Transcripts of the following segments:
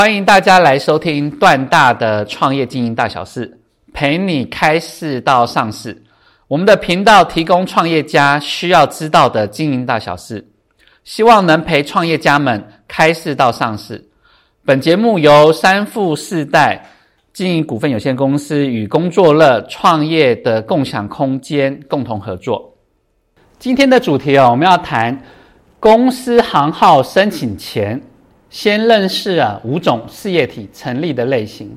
欢迎大家来收听段大的创业经营大小事，陪你开市到上市。我们的频道提供创业家需要知道的经营大小事，希望能陪创业家们开市到上市。本节目由三富四代经营股份有限公司与工作乐创业的共享空间共同合作。今天的主题哦，我们要谈公司行号申请前。先认识啊五种事业体成立的类型。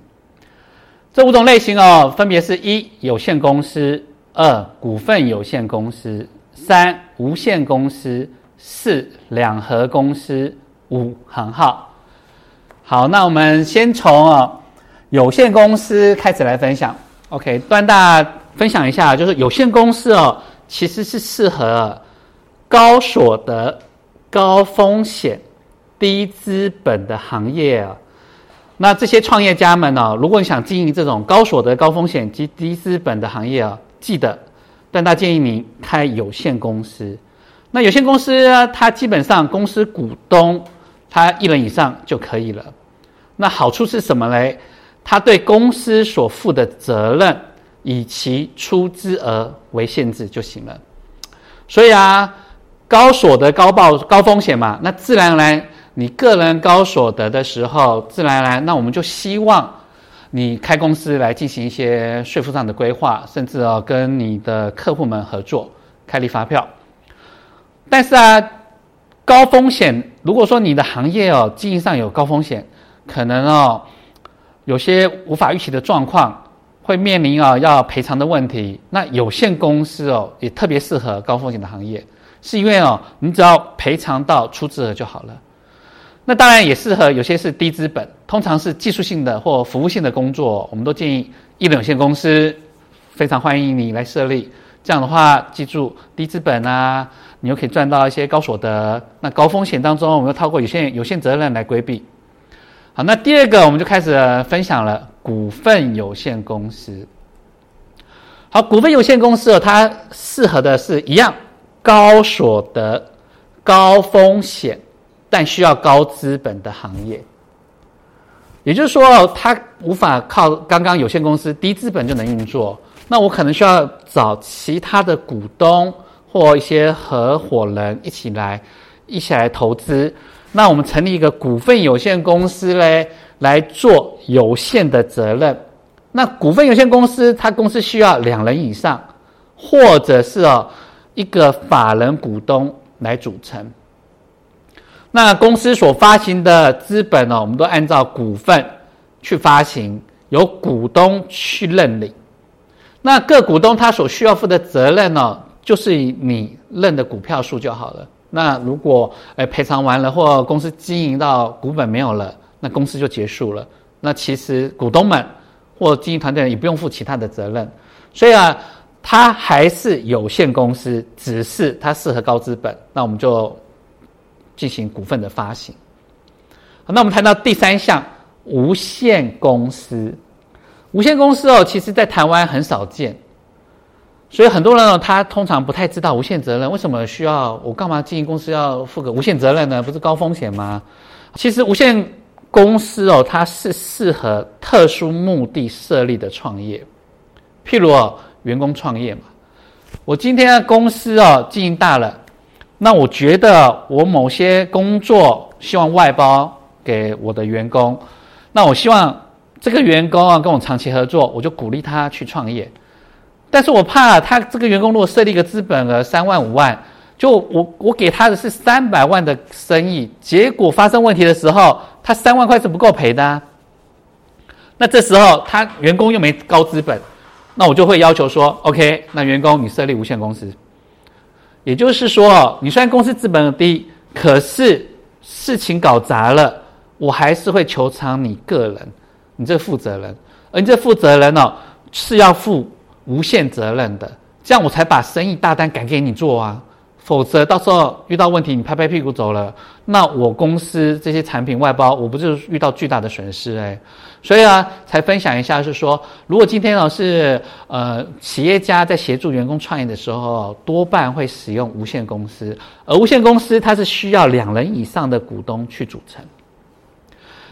这五种类型哦，分别是一有限公司、二股份有限公司、三无限公司、四两合公司、五行号。好，那我们先从啊有限公司开始来分享。OK，端大分享一下，就是有限公司哦，其实是适合高所得、高风险。低资本的行业啊，那这些创业家们呢？如果你想经营这种高所得、高风险及低资本的行业啊，记得，但大建议你开有限公司。那有限公司啊，它基本上公司股东他一人以上就可以了。那好处是什么嘞？他对公司所负的责任以其出资额为限制就行了。所以啊，高所得、高报、高风险嘛，那自然而然。你个人高所得的时候，自然而然，那我们就希望你开公司来进行一些税负上的规划，甚至哦跟你的客户们合作开立发票。但是啊，高风险，如果说你的行业哦经营上有高风险，可能哦有些无法预期的状况，会面临啊要赔偿的问题。那有限公司哦也特别适合高风险的行业，是因为哦你只要赔偿到出资额就好了。那当然也适合有些是低资本，通常是技术性的或服务性的工作，我们都建议一人有限公司非常欢迎你来设立。这样的话，记住低资本啊，你又可以赚到一些高所得。那高风险当中，我们又透过有限有限责任来规避。好，那第二个我们就开始分享了股份有限公司。好，股份有限公司哦，它适合的是一样高所得、高风险。但需要高资本的行业，也就是说，它无法靠刚刚有限公司低资本就能运作。那我可能需要找其他的股东或一些合伙人一起来，一起来投资。那我们成立一个股份有限公司嘞，来做有限的责任。那股份有限公司，它公司需要两人以上，或者是哦一个法人股东来组成。那公司所发行的资本呢，我们都按照股份去发行，由股东去认领。那各股东他所需要负的责任呢，就是你认的股票数就好了。那如果诶赔偿完了，或公司经营到股本没有了，那公司就结束了。那其实股东们或经营团队也不用负其他的责任。所以啊，它还是有限公司，只是它适合高资本。那我们就。进行股份的发行。好，那我们谈到第三项，无限公司。无限公司哦，其实在台湾很少见，所以很多人哦，他通常不太知道无限责任为什么需要我干嘛经营公司要负个无限责任呢？不是高风险吗？其实无限公司哦，它是适合特殊目的设立的创业，譬如哦，员工创业嘛。我今天的公司哦经营大了。那我觉得我某些工作希望外包给我的员工，那我希望这个员工啊跟我长期合作，我就鼓励他去创业。但是我怕他这个员工如果设立一个资本额三万五万，就我我给他的是三百万的生意，结果发生问题的时候，他三万块是不够赔的。那这时候他员工又没高资本，那我就会要求说，OK，那员工你设立无限公司。也就是说，你虽然公司资本低，可是事情搞砸了，我还是会求偿你个人。你这负责人，而你这负责人哦是要负无限责任的，这样我才把生意大单赶给你做啊。否则到时候遇到问题，你拍拍屁股走了，那我公司这些产品外包，我不就遇到巨大的损失哎？所以啊，才分享一下，是说，如果今天呢是呃企业家在协助员工创业的时候，多半会使用无限公司，而无限公司它是需要两人以上的股东去组成。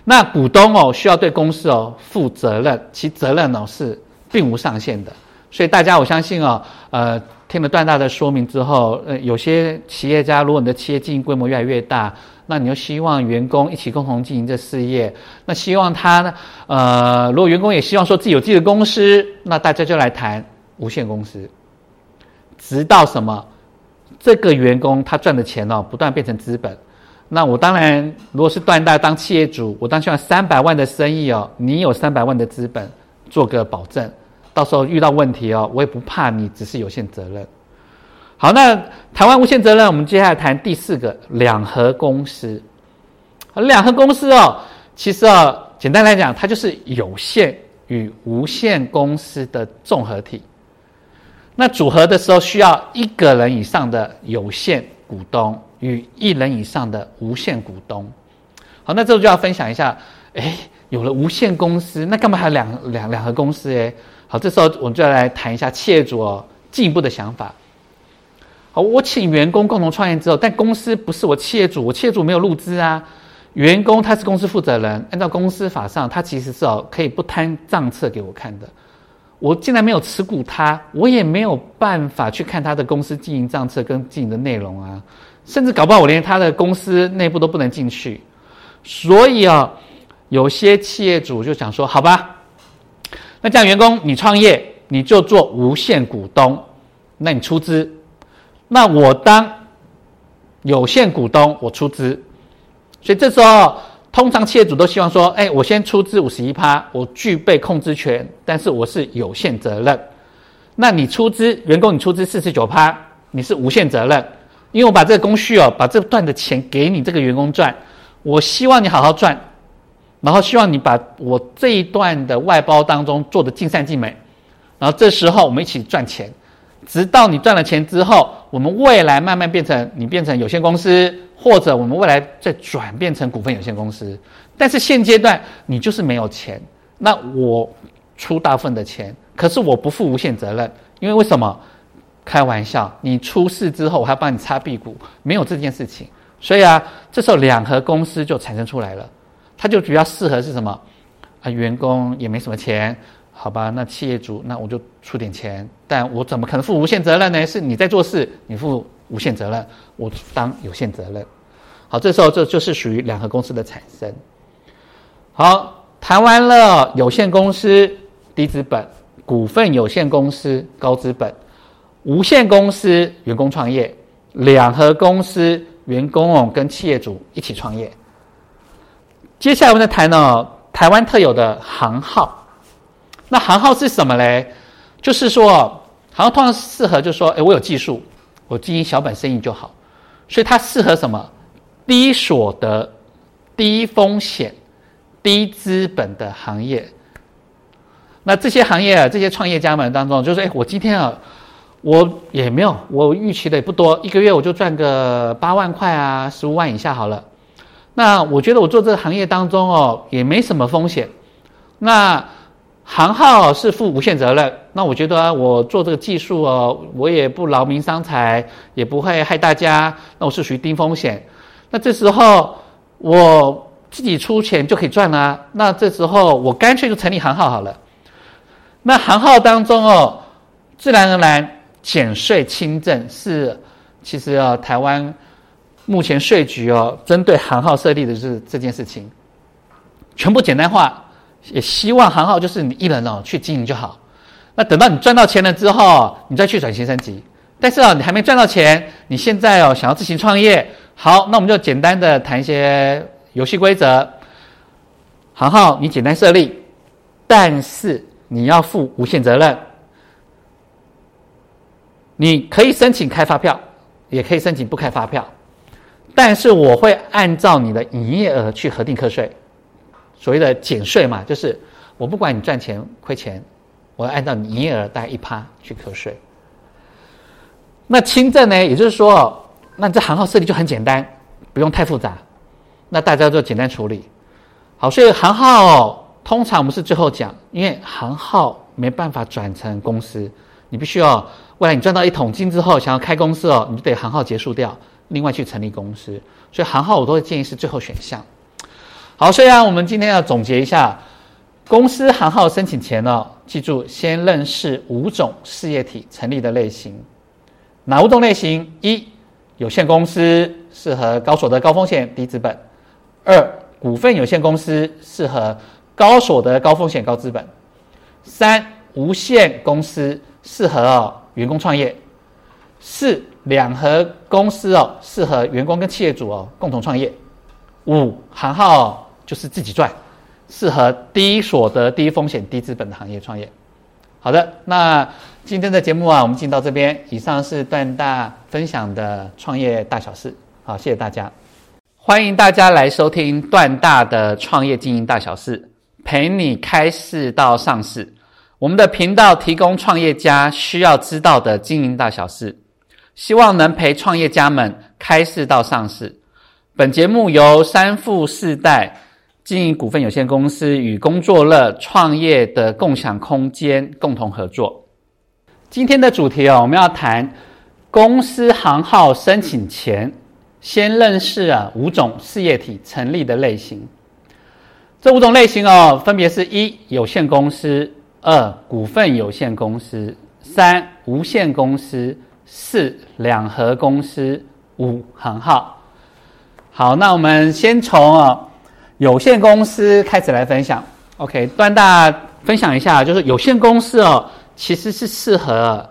那股东哦需要对公司哦负责任，其责任哦是并无上限的。所以大家我相信哦，呃。听了段大的说明之后，呃，有些企业家，如果你的企业经营规模越来越大，那你又希望员工一起共同经营这事业，那希望他呢，呃，如果员工也希望说自己有自己的公司，那大家就来谈无限公司，直到什么，这个员工他赚的钱哦，不断变成资本，那我当然如果是段大当企业主，我当希望三百万的生意哦，你有三百万的资本做个保证。到时候遇到问题哦，我也不怕你，只是有限责任。好，那台湾无限责任，我们接下来谈第四个两合公司。两合公司哦，其实哦，简单来讲，它就是有限与无限公司的综合体。那组合的时候，需要一个人以上的有限股东与一人以上的无限股东。好，那这就要分享一下，哎，有了无限公司，那干嘛还有两两两合公司？哎。好，这时候我们就要来谈一下企业主哦进一步的想法。好，我请员工共同创业之后，但公司不是我企业主，我企业主没有入资啊。员工他是公司负责人，按照公司法上，他其实是哦可以不摊账册给我看的。我既然没有持股他，我也没有办法去看他的公司经营账册跟经营的内容啊，甚至搞不好我连他的公司内部都不能进去。所以啊，有些企业主就想说，好吧。那这样，员工你创业，你就做无限股东，那你出资，那我当有限股东，我出资。所以这时候，通常企业主都希望说：，哎，我先出资五十一趴，我具备控制权，但是我是有限责任。那你出资，员工你出资四十九趴，你是无限责任，因为我把这个工序哦，把这段的钱给你这个员工赚，我希望你好好赚。然后希望你把我这一段的外包当中做的尽善尽美，然后这时候我们一起赚钱，直到你赚了钱之后，我们未来慢慢变成你变成有限公司，或者我们未来再转变成股份有限公司。但是现阶段你就是没有钱，那我出大份的钱，可是我不负无限责任，因为为什么？开玩笑，你出事之后我还帮你擦屁股，没有这件事情。所以啊，这时候两合公司就产生出来了。它就比较适合是什么？啊，员工也没什么钱，好吧？那企业主，那我就出点钱，但我怎么可能负无限责任呢？是你在做事，你负无限责任，我当有限责任。好，这时候这就是属于两合公司的产生。好，谈完了有限公司低资本，股份有限公司高资本，无限公司员工创业，两合公司员工跟企业主一起创业。接下来我们再谈呢，台湾特有的行号。那行号是什么嘞？就是说，行号通常适合，就是说，哎，我有技术，我经营小本生意就好。所以它适合什么？低所得、低风险、低资本的行业。那这些行业啊，这些创业家们当中，就是哎，我今天啊，我也没有，我预期的也不多，一个月我就赚个八万块啊，十五万以下好了。那我觉得我做这个行业当中哦，也没什么风险。那行号是负无限责任。那我觉得我做这个技术哦，我也不劳民伤财，也不会害大家。那我是属于低风险。那这时候我自己出钱就可以赚啊。那这时候我干脆就成立行号好了。那行号当中哦，自然而然减税轻政是其实啊台湾。目前税局哦，针对行号设立的是这件事情，全部简单化，也希望行号就是你一人哦去经营就好。那等到你赚到钱了之后，你再去转型升级。但是啊，你还没赚到钱，你现在哦想要自行创业，好，那我们就简单的谈一些游戏规则。行号你简单设立，但是你要负无限责任。你可以申请开发票，也可以申请不开发票。但是我会按照你的营业额去核定课税，所谓的减税嘛，就是我不管你赚钱亏钱，我要按照营业额大概一趴去课税。那轻证呢，也就是说，那这行号设立就很简单，不用太复杂，那大家就简单处理。好，所以行号通常我们是最后讲，因为行号没办法转成公司，你必须要未来你赚到一桶金之后，想要开公司哦，你就得行号结束掉，另外去成立公司。所以行号我都会建议是最后选项。好，虽然我们今天要总结一下，公司行号申请前呢，记住先认识五种事业体成立的类型。哪五种类型？一、有限公司适合高所得、高风险、低资本；二、股份有限公司适合高所得、高风险、高资本；三、无限公司适合员工创业；四、两合公司哦适合员工跟企业主哦共同创业；五、行号就是自己赚，适合低所得、低风险、低资本的行业创业。好的，那今天的节目啊，我们进到这边。以上是段大分享的创业大小事。好，谢谢大家，欢迎大家来收听段大的创业经营大小事，陪你开市到上市。我们的频道提供创业家需要知道的经营大小事，希望能陪创业家们开市到上市。本节目由三富四代。经营股份有限公司与工作乐创业的共享空间共同合作。今天的主题哦，我们要谈公司行号申请前，先认识啊五种事业体成立的类型。这五种类型哦，分别是一有限公司、二股份有限公司、三无限公司、四两合公司、五行号。好，那我们先从啊。有限公司开始来分享，OK，段大分享一下，就是有限公司哦，其实是适合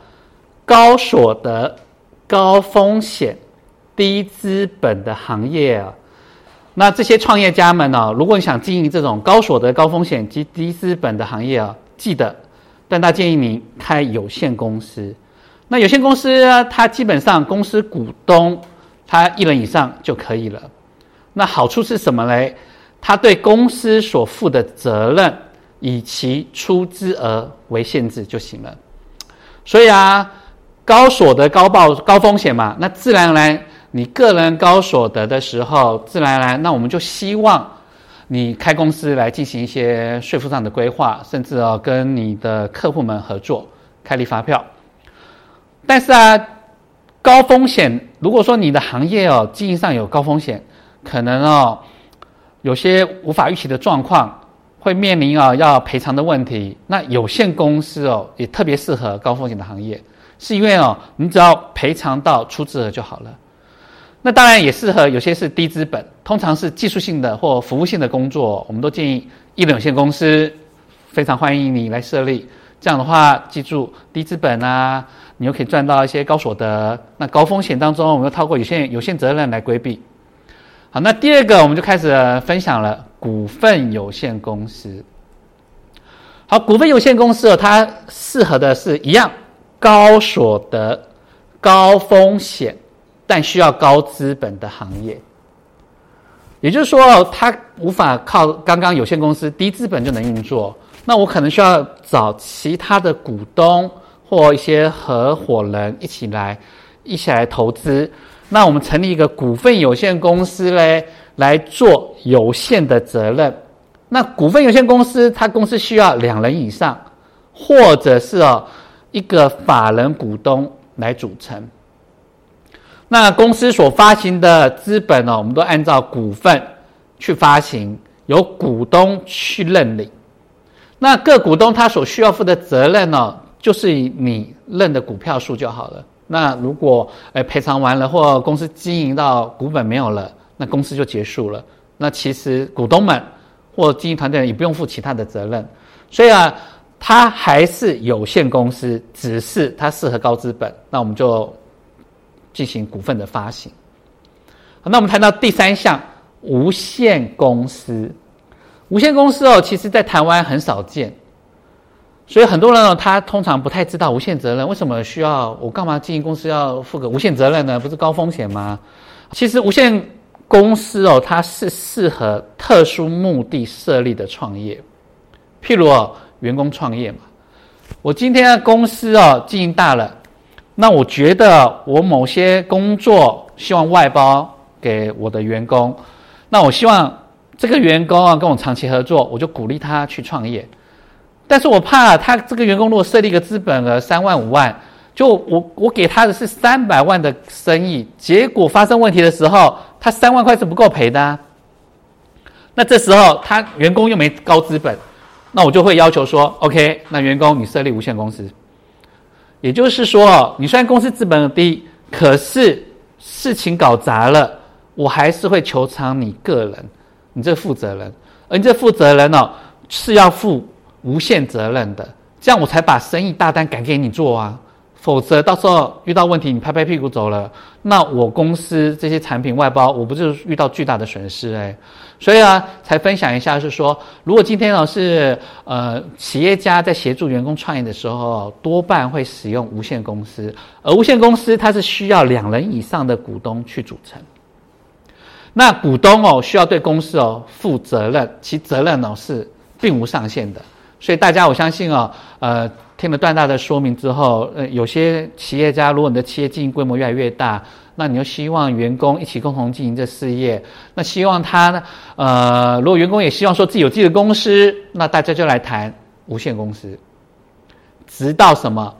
高所得、高风险、低资本的行业啊。那这些创业家们呢，如果你想经营这种高所得、高风险及低资本的行业啊，记得段大建议你开有限公司。那有限公司呢，它基本上公司股东他一人以上就可以了。那好处是什么嘞？他对公司所负的责任以其出资额为限制就行了。所以啊，高所得高报高风险嘛，那自然而然，你个人高所得的时候，自然而然，那我们就希望你开公司来进行一些税负上的规划，甚至哦跟你的客户们合作开立发票。但是啊，高风险，如果说你的行业哦经营上有高风险，可能哦。有些无法预期的状况，会面临啊要赔偿的问题。那有限公司哦，也特别适合高风险的行业，是因为哦，你只要赔偿到出资额就好了。那当然也适合有些是低资本，通常是技术性的或服务性的工作，我们都建议一人有限公司非常欢迎你来设立。这样的话，记住低资本啊，你又可以赚到一些高所得。那高风险当中，我们又透过有限有限责任来规避。好，那第二个我们就开始分享了股份有限公司。好，股份有限公司哦，它适合的是一样高所得、高风险，但需要高资本的行业。也就是说，它无法靠刚刚有限公司低资本就能运作，那我可能需要找其他的股东或一些合伙人一起来，一起来投资。那我们成立一个股份有限公司嘞，来做有限的责任。那股份有限公司，它公司需要两人以上，或者是哦一个法人股东来组成。那公司所发行的资本呢，我们都按照股份去发行，由股东去认领。那各股东他所需要负的责任呢，就是以你认的股票数就好了。那如果诶赔偿完了，或公司经营到股本没有了，那公司就结束了。那其实股东们或经营团队也不用负其他的责任。所以啊，它还是有限公司，只是它适合高资本。那我们就进行股份的发行。好那我们谈到第三项，无限公司。无限公司哦，其实在台湾很少见。所以很多人呢，他通常不太知道无限责任为什么需要我干嘛经营公司要负个无限责任呢？不是高风险吗？其实无限公司哦，它是适合特殊目的设立的创业，譬如哦，员工创业嘛，我今天的公司哦经营大了，那我觉得我某些工作希望外包给我的员工，那我希望这个员工啊跟我长期合作，我就鼓励他去创业。但是我怕他这个员工如果设立一个资本额三万五万，就我我给他的是三百万的生意，结果发生问题的时候，他三万块是不够赔的。那这时候他员工又没高资本，那我就会要求说，OK，那员工你设立无限公司，也就是说，你虽然公司资本低，可是事情搞砸了，我还是会求偿你个人，你这负责人，而你这负责人呢是要负无限责任的，这样我才把生意大单敢给你做啊。否则到时候遇到问题，你拍拍屁股走了，那我公司这些产品外包，我不就遇到巨大的损失哎？所以啊，才分享一下，是说，如果今天呢是呃企业家在协助员工创业的时候，多半会使用无限公司，而无限公司它是需要两人以上的股东去组成。那股东哦需要对公司哦负责任，其责任哦是并无上限的。所以大家我相信哦，呃。听了段大的说明之后，呃，有些企业家，如果你的企业经营规模越来越大，那你又希望员工一起共同经营这事业，那希望他呢，呃，如果员工也希望说自己有自己的公司，那大家就来谈无限公司，直到什么，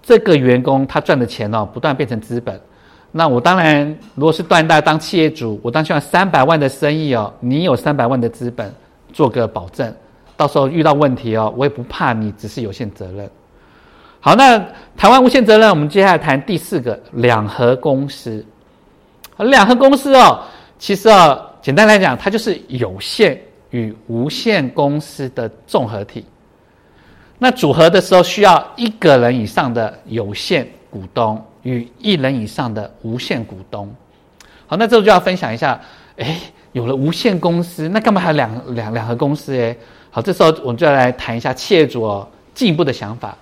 这个员工他赚的钱哦，不断变成资本，那我当然如果是段大当企业主，我当希望三百万的生意哦，你有三百万的资本做个保证。到时候遇到问题哦，我也不怕你，只是有限责任。好，那台湾无限责任，我们接下来谈第四个两合公司。两合公司哦，其实哦，简单来讲，它就是有限与无限公司的综合体。那组合的时候需要一个人以上的有限股东与一人以上的无限股东。好，那这就要分享一下，哎，有了无限公司，那干嘛还两两两合公司？哎。好，这时候我们就要来谈一下企业主哦进一步的想法。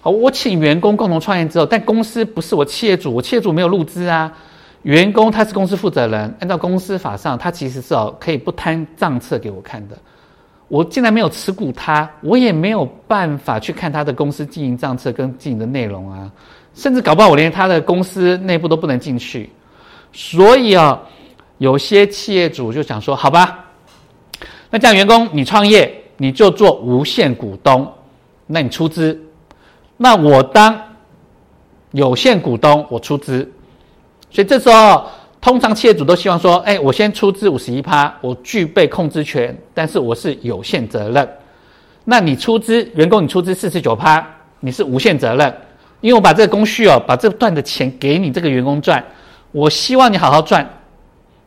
好，我请员工共同创业之后，但公司不是我企业主，我企业主没有入资啊。员工他是公司负责人，按照公司法上，他其实是哦可以不摊账册给我看的。我既然没有持股他，我也没有办法去看他的公司经营账册跟经营的内容啊，甚至搞不好我连他的公司内部都不能进去。所以啊，有些企业主就想说，好吧。那这样，员工你创业，你就做无限股东，那你出资，那我当有限股东，我出资。所以这时候，通常企业主都希望说：，哎，我先出资五十一趴，我具备控制权，但是我是有限责任。那你出资，员工你出资四十九趴，你是无限责任，因为我把这个工序哦，把这段的钱给你这个员工赚，我希望你好好赚。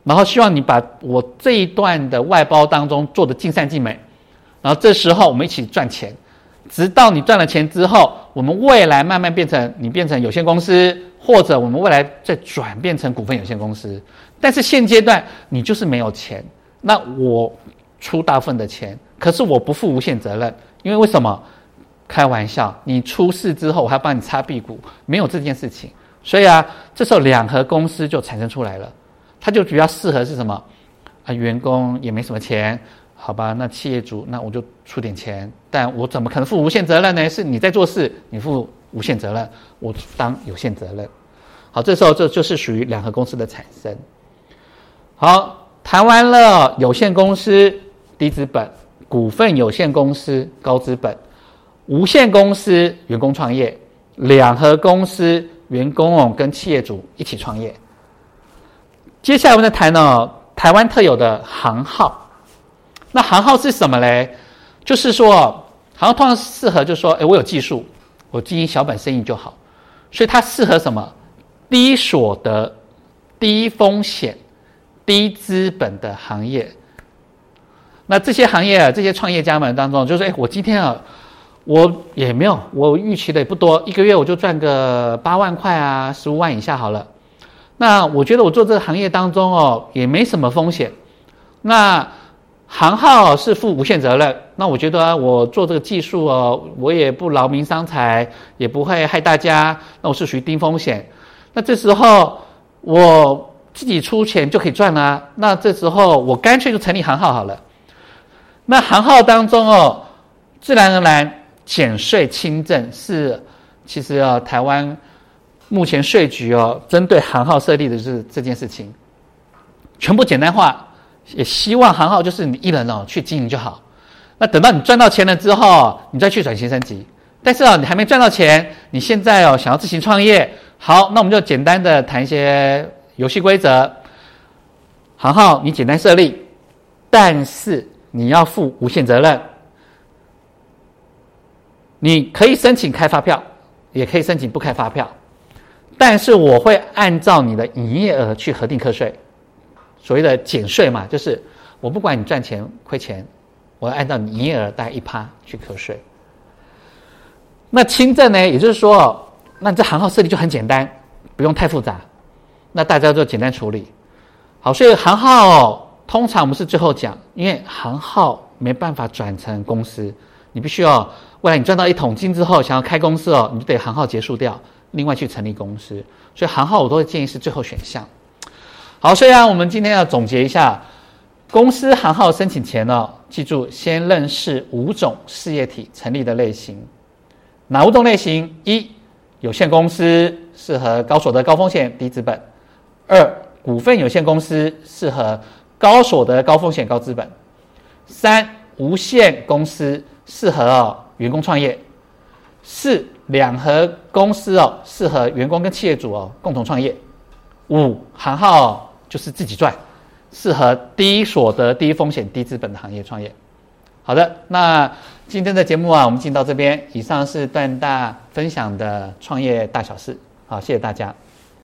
然后希望你把我这一段的外包当中做的尽善尽美，然后这时候我们一起赚钱，直到你赚了钱之后，我们未来慢慢变成你变成有限公司，或者我们未来再转变成股份有限公司。但是现阶段你就是没有钱，那我出大份的钱，可是我不负无限责任，因为为什么？开玩笑，你出事之后我还帮你擦屁股，没有这件事情。所以啊，这时候两合公司就产生出来了。它就比较适合是什么？啊，员工也没什么钱，好吧？那企业主，那我就出点钱，但我怎么可能负无限责任呢？是你在做事，你负无限责任，我当有限责任。好，这时候这就是属于两合公司的产生。好，谈完了有限公司低资本，股份有限公司高资本，无限公司员工创业，两合公司员工跟企业主一起创业。接下来我们再谈呢，台湾特有的行号。那行号是什么嘞？就是说，行号通常适合，就是说，哎，我有技术，我经营小本生意就好。所以它适合什么？低所得、低风险、低资本的行业。那这些行业啊，这些创业家们当中，就是哎，我今天啊，我也没有，我预期的也不多，一个月我就赚个八万块啊，十五万以下好了。那我觉得我做这个行业当中哦，也没什么风险。那行号是负无限责任。那我觉得我做这个技术哦，我也不劳民伤财，也不会害大家。那我是属于低风险。那这时候我自己出钱就可以赚啦。那这时候我干脆就成立行号好了。那行号当中哦，自然而然减税轻政是其实啊，台湾目前税局哦，针对行号设立的是这件事情，全部简单化，也希望行号就是你一人哦去经营就好。那等到你赚到钱了之后，你再去转型升级。但是啊，你还没赚到钱，你现在哦想要自行创业，好，那我们就简单的谈一些游戏规则。行号你简单设立，但是你要负无限责任。你可以申请开发票，也可以申请不开发票，但是我会按照你的营业额去核定课税。所谓的减税嘛，就是我不管你赚钱亏钱，我要按照你营业额大概一趴去课税。那轻证呢？也就是说，那这行号设立就很简单，不用太复杂，那大家就简单处理。好，所以行号通常我们是最后讲，因为行号没办法转成公司，你必须要未来你赚到一桶金之后，想要开公司哦，你就得行号结束掉，另外去成立公司。所以行号我都会建议是最后选项。好，虽然我们今天要总结一下，公司行号申请前呢，记住先认识五种事业体成立的类型。哪五种类型？一、有限公司适合高所得、高风险、低资本；二、股份有限公司适合高所得、高风险、高资本；三、无限公司适合员工创业；四、两合公司哦适合员工跟企业主哦共同创业；五、行号就是自己赚，适合低所得、低风险、低资本的行业创业。好的，那今天的节目啊，我们进到这边。以上是段大分享的创业大小事，好，谢谢大家。